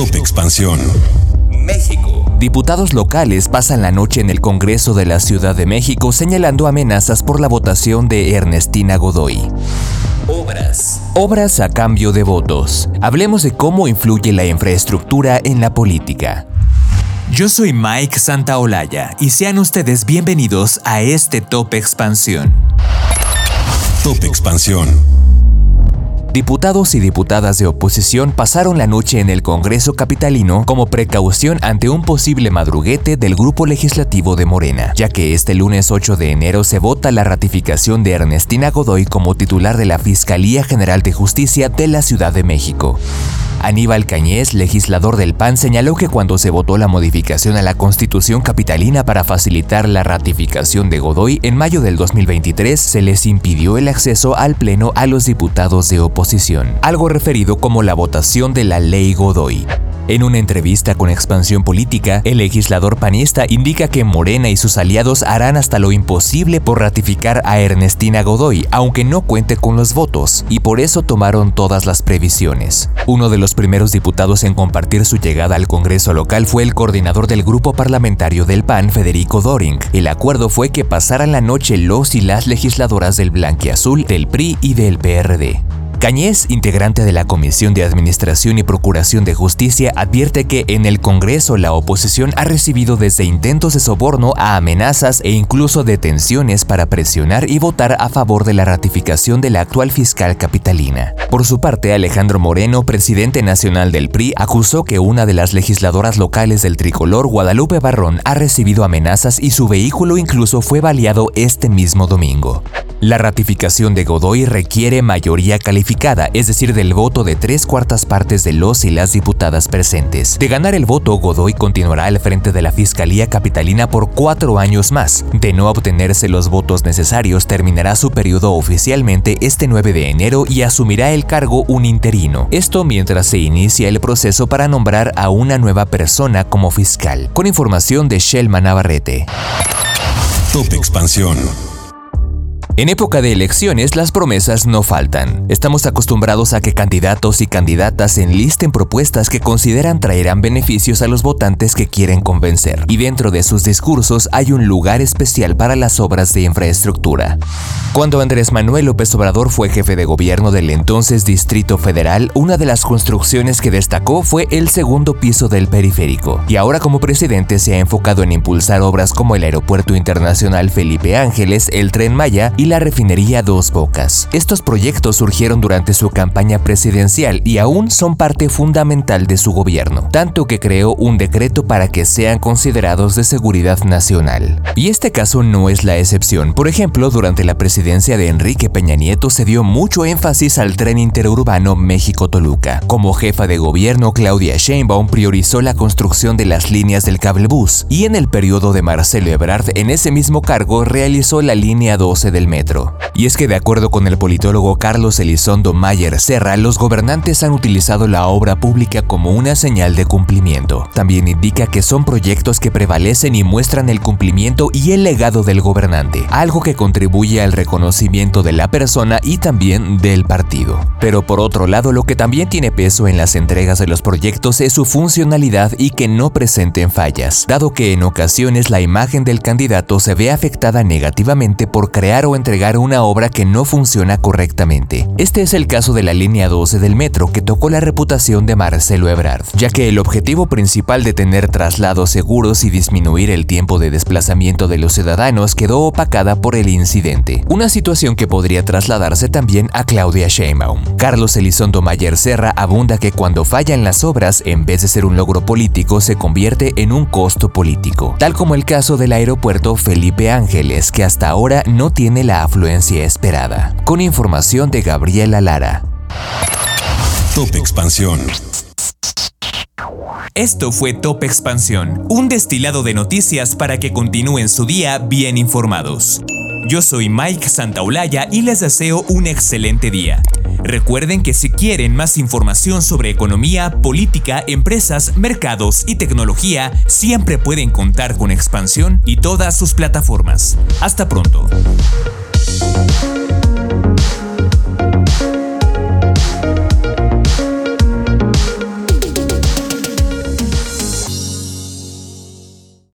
Top Expansión. México. Diputados locales pasan la noche en el Congreso de la Ciudad de México señalando amenazas por la votación de Ernestina Godoy. Obras. Obras a cambio de votos. Hablemos de cómo influye la infraestructura en la política. Yo soy Mike Santaolalla y sean ustedes bienvenidos a este Top Expansión. Top Expansión. Diputados y diputadas de oposición pasaron la noche en el Congreso Capitalino como precaución ante un posible madruguete del grupo legislativo de Morena, ya que este lunes 8 de enero se vota la ratificación de Ernestina Godoy como titular de la Fiscalía General de Justicia de la Ciudad de México. Aníbal Cañez, legislador del PAN, señaló que cuando se votó la modificación a la Constitución capitalina para facilitar la ratificación de Godoy en mayo del 2023, se les impidió el acceso al Pleno a los diputados de oposición, algo referido como la votación de la Ley Godoy. En una entrevista con Expansión Política, el legislador panista indica que Morena y sus aliados harán hasta lo imposible por ratificar a Ernestina Godoy, aunque no cuente con los votos, y por eso tomaron todas las previsiones. Uno de los primeros diputados en compartir su llegada al Congreso local fue el coordinador del grupo parlamentario del PAN, Federico Doring. El acuerdo fue que pasaran la noche los y las legisladoras del Blanquiazul, del PRI y del PRD. Cañez, integrante de la Comisión de Administración y Procuración de Justicia, advierte que en el Congreso la oposición ha recibido desde intentos de soborno a amenazas e incluso detenciones para presionar y votar a favor de la ratificación de la actual fiscal capitalina. Por su parte, Alejandro Moreno, presidente nacional del PRI, acusó que una de las legisladoras locales del tricolor, Guadalupe Barrón, ha recibido amenazas y su vehículo incluso fue baleado este mismo domingo. La ratificación de Godoy requiere mayoría calificada, es decir, del voto de tres cuartas partes de los y las diputadas presentes. De ganar el voto, Godoy continuará al frente de la Fiscalía Capitalina por cuatro años más. De no obtenerse los votos necesarios, terminará su periodo oficialmente este 9 de enero y asumirá el cargo un interino. Esto mientras se inicia el proceso para nombrar a una nueva persona como fiscal. Con información de Shelma Navarrete. Top Expansión. En época de elecciones, las promesas no faltan. Estamos acostumbrados a que candidatos y candidatas enlisten propuestas que consideran traerán beneficios a los votantes que quieren convencer. Y dentro de sus discursos hay un lugar especial para las obras de infraestructura. Cuando Andrés Manuel López Obrador fue jefe de gobierno del entonces Distrito Federal, una de las construcciones que destacó fue el segundo piso del periférico. Y ahora como presidente se ha enfocado en impulsar obras como el Aeropuerto Internacional Felipe Ángeles, el Tren Maya y la refinería Dos Bocas. Estos proyectos surgieron durante su campaña presidencial y aún son parte fundamental de su gobierno, tanto que creó un decreto para que sean considerados de seguridad nacional. Y este caso no es la excepción. Por ejemplo, durante la presidencia de Enrique Peña Nieto se dio mucho énfasis al tren interurbano México-Toluca. Como jefa de gobierno, Claudia Sheinbaum priorizó la construcción de las líneas del cablebús y en el periodo de Marcelo Ebrard en ese mismo cargo realizó la línea 12 del metro. Y es que de acuerdo con el politólogo Carlos Elizondo Mayer Serra, los gobernantes han utilizado la obra pública como una señal de cumplimiento. También indica que son proyectos que prevalecen y muestran el cumplimiento y el legado del gobernante, algo que contribuye al reconocimiento de la persona y también del partido. Pero por otro lado, lo que también tiene peso en las entregas de los proyectos es su funcionalidad y que no presenten fallas, dado que en ocasiones la imagen del candidato se ve afectada negativamente por crear o entregar una obra que no funciona correctamente. Este es el caso de la línea 12 del metro que tocó la reputación de Marcelo Ebrard, ya que el objetivo principal de tener traslados seguros y disminuir el tiempo de desplazamiento de los ciudadanos quedó opacada por el incidente, una situación que podría trasladarse también a Claudia Sheinbaum. Carlos Elizondo Mayer Serra abunda que cuando fallan las obras, en vez de ser un logro político, se convierte en un costo político, tal como el caso del aeropuerto Felipe Ángeles, que hasta ahora no tiene la afluencia esperada. Con información de Gabriela Lara. Top Expansión. Esto fue Top Expansión, un destilado de noticias para que continúen su día bien informados. Yo soy Mike Santaolalla y les deseo un excelente día. Recuerden que si quieren más información sobre economía, política, empresas, mercados y tecnología, siempre pueden contar con Expansión y todas sus plataformas. Hasta pronto. thank you